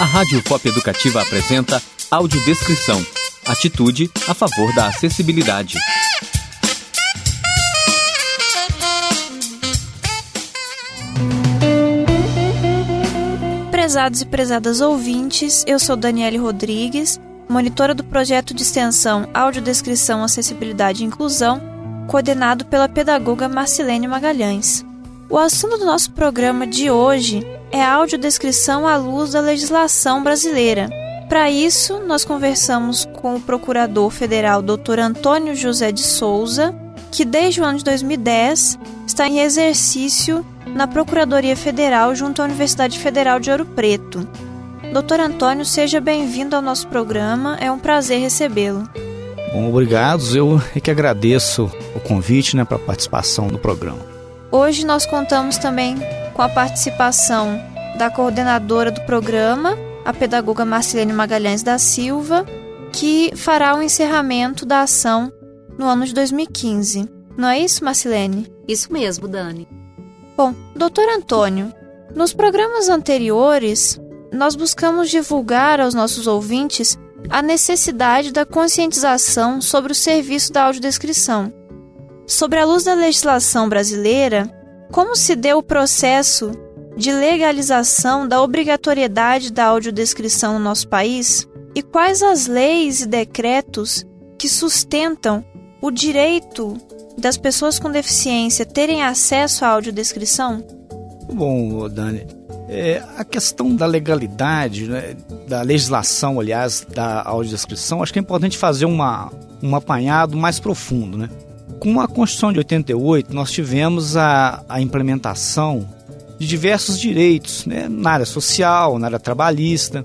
A Rádio Pop Educativa apresenta Audiodescrição. Atitude a favor da acessibilidade. Prezados e prezadas ouvintes, eu sou Daniele Rodrigues, monitora do projeto de extensão Audiodescrição, Acessibilidade e Inclusão, coordenado pela pedagoga Marcilene Magalhães. O assunto do nosso programa de hoje é a audiodescrição à luz da legislação brasileira. Para isso, nós conversamos com o procurador federal Dr. Antônio José de Souza, que desde o ano de 2010 está em exercício na Procuradoria Federal junto à Universidade Federal de Ouro Preto. Doutor Antônio, seja bem-vindo ao nosso programa, é um prazer recebê-lo. Bom, obrigado, eu é que agradeço o convite né, para a participação no programa. Hoje nós contamos também com a participação da coordenadora do programa, a pedagoga Marcelene Magalhães da Silva, que fará o encerramento da ação no ano de 2015. Não é isso, Marcelene? Isso mesmo, Dani. Bom, doutor Antônio, nos programas anteriores, nós buscamos divulgar aos nossos ouvintes a necessidade da conscientização sobre o serviço da audiodescrição. Sobre a luz da legislação brasileira, como se deu o processo de legalização da obrigatoriedade da audiodescrição no nosso país e quais as leis e decretos que sustentam o direito das pessoas com deficiência terem acesso à audiodescrição? Bom, Dani, é, a questão da legalidade, né, da legislação, aliás, da audiodescrição, acho que é importante fazer uma, um apanhado mais profundo, né? Com a Constituição de 88, nós tivemos a, a implementação de diversos direitos né, na área social, na área trabalhista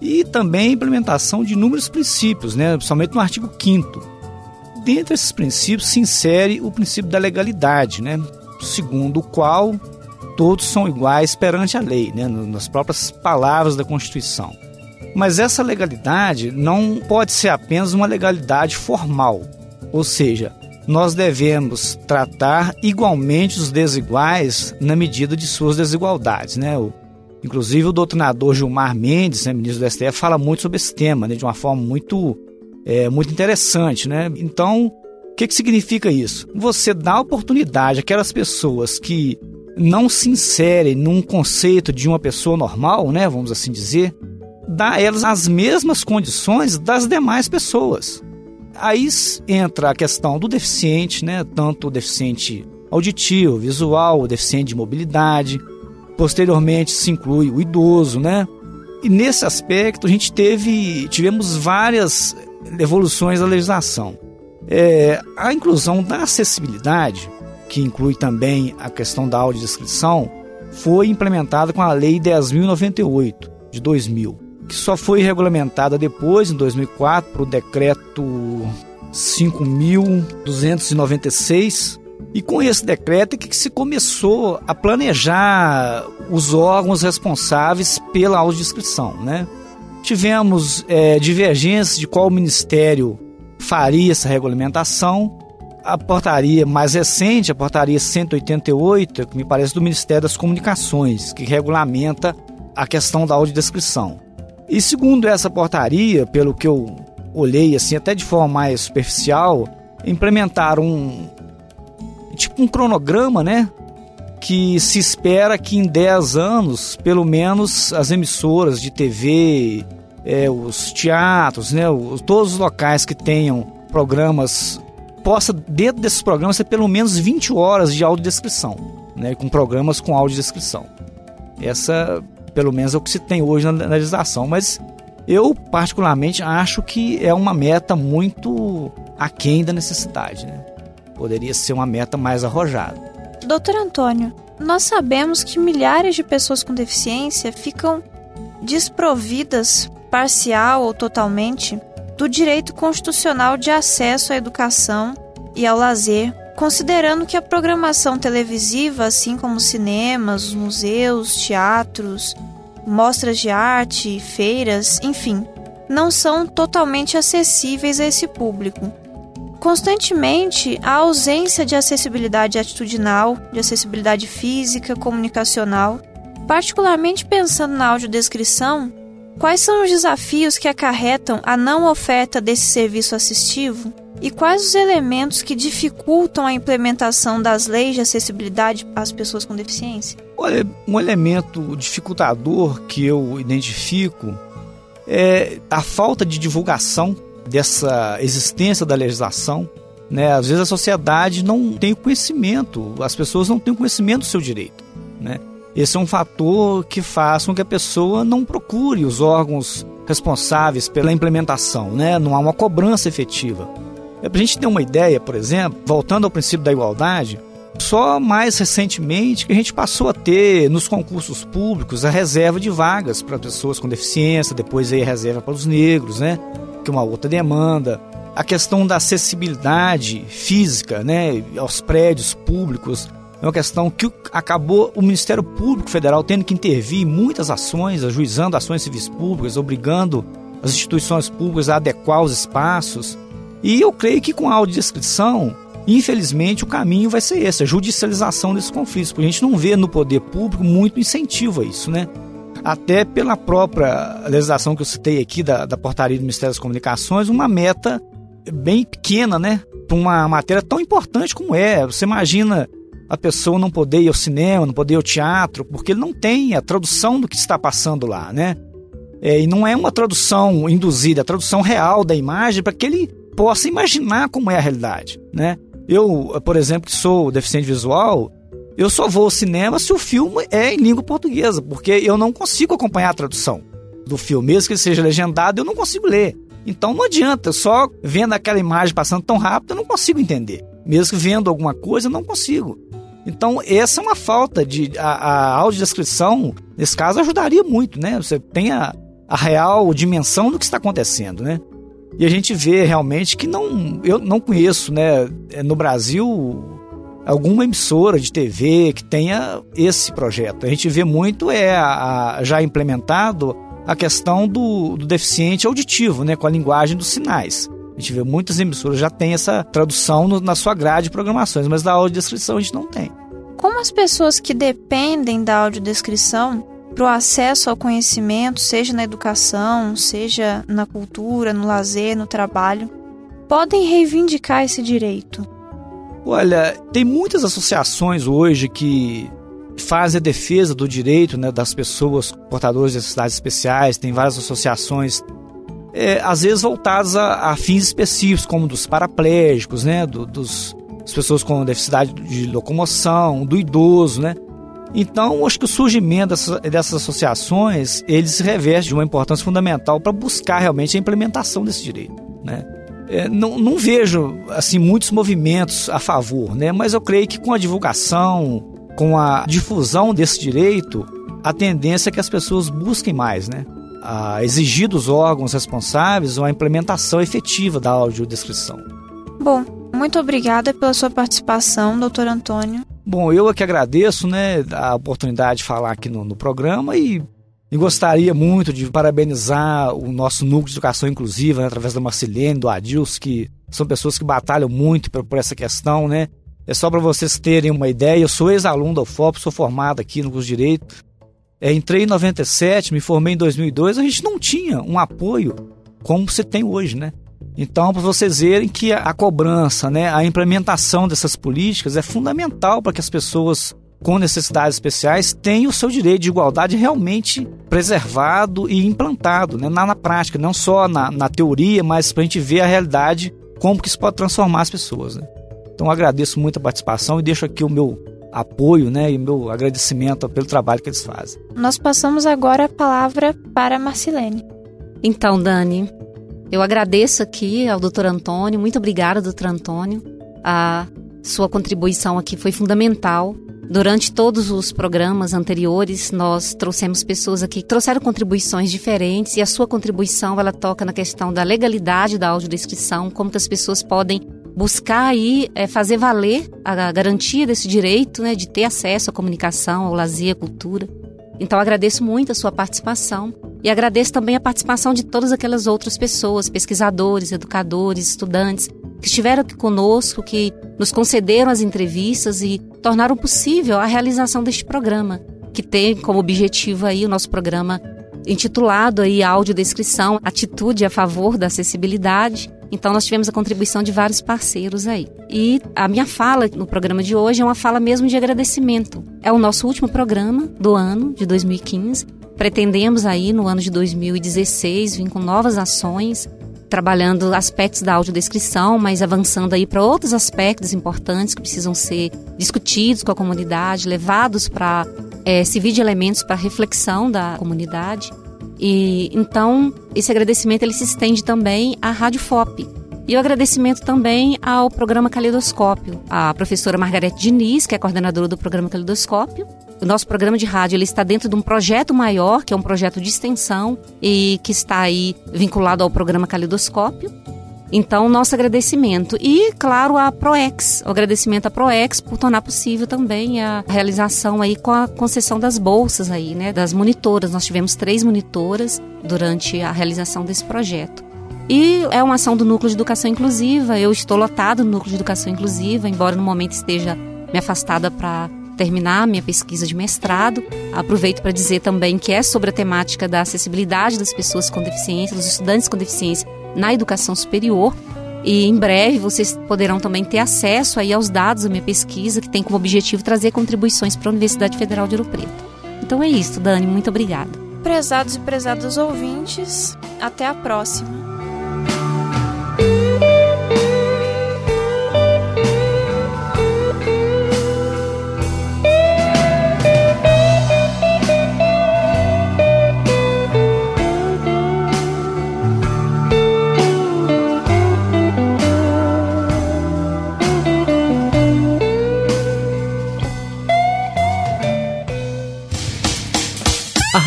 e também a implementação de inúmeros princípios, né, principalmente no artigo 5 Dentre esses princípios se insere o princípio da legalidade, né, segundo o qual todos são iguais perante a lei, né, nas próprias palavras da Constituição. Mas essa legalidade não pode ser apenas uma legalidade formal, ou seja, nós devemos tratar igualmente os desiguais na medida de suas desigualdades. Né? O, inclusive o doutrinador Gilmar Mendes, né, ministro do STF, fala muito sobre esse tema né, de uma forma muito, é, muito interessante. Né? Então, o que, que significa isso? Você dá oportunidade àquelas pessoas que não se inserem num conceito de uma pessoa normal, né, vamos assim dizer, dá a elas as mesmas condições das demais pessoas. Aí entra a questão do deficiente, né? Tanto o deficiente auditivo, visual, o deficiente de mobilidade. Posteriormente se inclui o idoso, né? E nesse aspecto a gente teve, tivemos várias evoluções da legislação. É, a inclusão da acessibilidade, que inclui também a questão da audiodescrição, foi implementada com a Lei 10.098 de 2000 que só foi regulamentada depois, em 2004, para o decreto 5.296. E com esse decreto é que se começou a planejar os órgãos responsáveis pela audiodescrição, né? Tivemos é, divergências de qual ministério faria essa regulamentação. A portaria mais recente, a portaria 188, que me parece do Ministério das Comunicações, que regulamenta a questão da audiodescrição. E segundo essa portaria, pelo que eu olhei assim, até de forma mais superficial, implementaram um tipo um cronograma, né? Que se espera que em 10 anos, pelo menos as emissoras de TV, é, os teatros, né, os, todos os locais que tenham programas, possa dentro desses programas ter pelo menos 20 horas de audiodescrição, né, com programas com audiodescrição. Essa pelo menos é o que se tem hoje na, legislação. Mas eu, particularmente, acho que é uma meta muito aquém da necessidade. Né? Poderia ser uma meta mais arrojada. Doutor Antônio, nós sabemos que milhares de pessoas com deficiência ficam desprovidas, parcial ou totalmente, do direito constitucional de acesso à educação e ao lazer, considerando que a programação televisiva, assim como cinemas, museus, teatros, mostras de arte, feiras, enfim, não são totalmente acessíveis a esse público. Constantemente, a ausência de acessibilidade atitudinal, de acessibilidade física, comunicacional, particularmente pensando na audiodescrição, Quais são os desafios que acarretam a não oferta desse serviço assistivo? E quais os elementos que dificultam a implementação das leis de acessibilidade às pessoas com deficiência? Olha, um elemento dificultador que eu identifico é a falta de divulgação dessa existência da legislação. Né? Às vezes a sociedade não tem conhecimento, as pessoas não têm conhecimento do seu direito. Né? Esse é um fator que faz com que a pessoa não procure os órgãos responsáveis pela implementação, né? não há uma cobrança efetiva. É para a gente ter uma ideia, por exemplo, voltando ao princípio da igualdade, só mais recentemente que a gente passou a ter nos concursos públicos a reserva de vagas para pessoas com deficiência, depois aí a reserva para os negros, né? Que é uma outra demanda. A questão da acessibilidade física, né, aos prédios públicos, é uma questão que acabou o Ministério Público Federal tendo que intervir em muitas ações, ajuizando ações civis públicas, obrigando as instituições públicas a adequar os espaços. E eu creio que com a audiodescrição, infelizmente, o caminho vai ser esse, a judicialização desses conflitos, porque a gente não vê no poder público muito incentivo a isso, né? Até pela própria legislação que eu citei aqui da, da portaria do Ministério das Comunicações, uma meta bem pequena, né? Para uma matéria tão importante como é. Você imagina a pessoa não poder ir ao cinema, não poder ir ao teatro, porque ele não tem a tradução do que está passando lá, né? É, e não é uma tradução induzida, é a tradução real da imagem para que ele possa imaginar como é a realidade, né? Eu, por exemplo, que sou deficiente visual, eu só vou ao cinema se o filme é em língua portuguesa, porque eu não consigo acompanhar a tradução do filme, mesmo que ele seja legendado, eu não consigo ler. Então não adianta, só vendo aquela imagem passando tão rápido, eu não consigo entender. Mesmo vendo alguma coisa, não consigo. Então, essa é uma falta de. A, a audiodescrição, nesse caso, ajudaria muito, né? Você tem a, a real dimensão do que está acontecendo, né? E a gente vê realmente que não. Eu não conheço, né, no Brasil, alguma emissora de TV que tenha esse projeto. A gente vê muito é a, a, já implementado a questão do, do, deficiente auditivo, né, com a linguagem dos sinais. A gente vê muitas emissoras já têm essa tradução no, na sua grade de programações, mas da audiodescrição a gente não tem. Como as pessoas que dependem da audiodescrição para o acesso ao conhecimento, seja na educação, seja na cultura, no lazer, no trabalho, podem reivindicar esse direito? Olha, tem muitas associações hoje que fazem a defesa do direito né, das pessoas portadoras de necessidades especiais, tem várias associações, é, às vezes voltadas a, a, fins específicos, como dos paraplégicos, né, do, dos, das pessoas com deficiência de locomoção, do idoso, né? Então, acho que o surgimento dessas, dessas associações, eles se reveste de uma importância fundamental para buscar realmente a implementação desse direito, né? É, não, não, vejo assim muitos movimentos a favor, né? Mas eu creio que com a divulgação, com a difusão desse direito, a tendência é que as pessoas busquem mais, né? A exigir dos órgãos responsáveis uma implementação efetiva da audiodescrição. Bom, muito obrigada pela sua participação, doutor Antônio. Bom, eu é que agradeço né, a oportunidade de falar aqui no, no programa e, e, gostaria muito de parabenizar o nosso núcleo de educação inclusiva, né, através da Marcelene, do Adils, que são pessoas que batalham muito por, por essa questão, né? É só para vocês terem uma ideia, eu sou ex-aluno da UFOP, sou formado aqui no curso de Direito. É, entrei em 97, me formei em 2002, a gente não tinha um apoio como você tem hoje, né? Então, para vocês verem que a, cobrança, né, a implementação dessas políticas é fundamental para que as pessoas com necessidades especiais tenham o seu direito de igualdade realmente preservado e implantado né, na, na prática, não só na, na teoria, mas para a gente ver a realidade, como que isso pode transformar as pessoas. Né? Então, agradeço muito a participação e deixo aqui o meu apoio né, e o meu agradecimento pelo trabalho que eles fazem. Nós passamos agora a palavra para a Marcilene. Então, Dani, eu agradeço aqui ao doutor Antônio, muito obrigada, doutor Antônio. A sua contribuição aqui foi fundamental. Durante todos os programas anteriores, nós trouxemos pessoas aqui que trouxeram contribuições diferentes e a sua contribuição ela toca na questão da legalidade da audiodescrição, como que as pessoas podem buscar aí é, fazer valer a garantia desse direito, né, de ter acesso à comunicação, ao lazer, à cultura. Então agradeço muito a sua participação e agradeço também a participação de todas aquelas outras pessoas, pesquisadores, educadores, estudantes, que estiveram aqui conosco, que nos concederam as entrevistas e tornaram possível a realização deste programa, que tem como objetivo aí o nosso programa intitulado aí audiodescrição, atitude a favor da acessibilidade. Então nós tivemos a contribuição de vários parceiros aí. E a minha fala no programa de hoje é uma fala mesmo de agradecimento. É o nosso último programa do ano de 2015. Pretendemos aí no ano de 2016 vir com novas ações, trabalhando aspectos da audiodescrição, mas avançando aí para outros aspectos importantes que precisam ser discutidos com a comunidade, levados para é, servir de elementos para reflexão da comunidade. E então esse agradecimento ele se estende também à Rádio FOP. E o agradecimento também ao programa Caleidoscópio, a professora Margarete Diniz, que é coordenadora do programa Caleidoscópio. O nosso programa de rádio ele está dentro de um projeto maior, que é um projeto de extensão e que está aí vinculado ao programa Caleidoscópio. Então, nosso agradecimento. E, claro, a ProEx. O agradecimento à ProEx por tornar possível também a realização aí com a concessão das bolsas aí, né? Das monitoras. Nós tivemos três monitoras durante a realização desse projeto. E é uma ação do Núcleo de Educação Inclusiva. Eu estou lotado no Núcleo de Educação Inclusiva, embora no momento esteja me afastada para terminar minha pesquisa de mestrado. Aproveito para dizer também que é sobre a temática da acessibilidade das pessoas com deficiência, dos estudantes com deficiência na educação superior. E em breve vocês poderão também ter acesso aí aos dados da minha pesquisa, que tem como objetivo trazer contribuições para a Universidade Federal de Ouro Preto. Então é isso, Dani, muito obrigada. Prezados e prezadas ouvintes, até a próxima.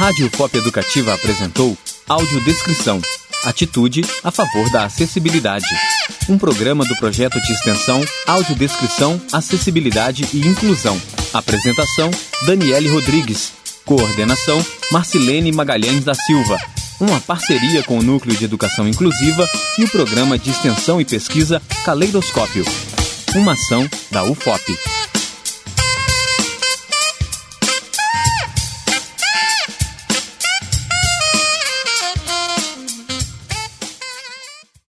Rádio Pop Educativa apresentou Audiodescrição Atitude a favor da acessibilidade. Um programa do projeto de extensão Audiodescrição, Acessibilidade e Inclusão. Apresentação: Daniele Rodrigues. Coordenação: Marcilene Magalhães da Silva. Uma parceria com o Núcleo de Educação Inclusiva e o Programa de Extensão e Pesquisa Caleidoscópio. Uma ação da UFOP.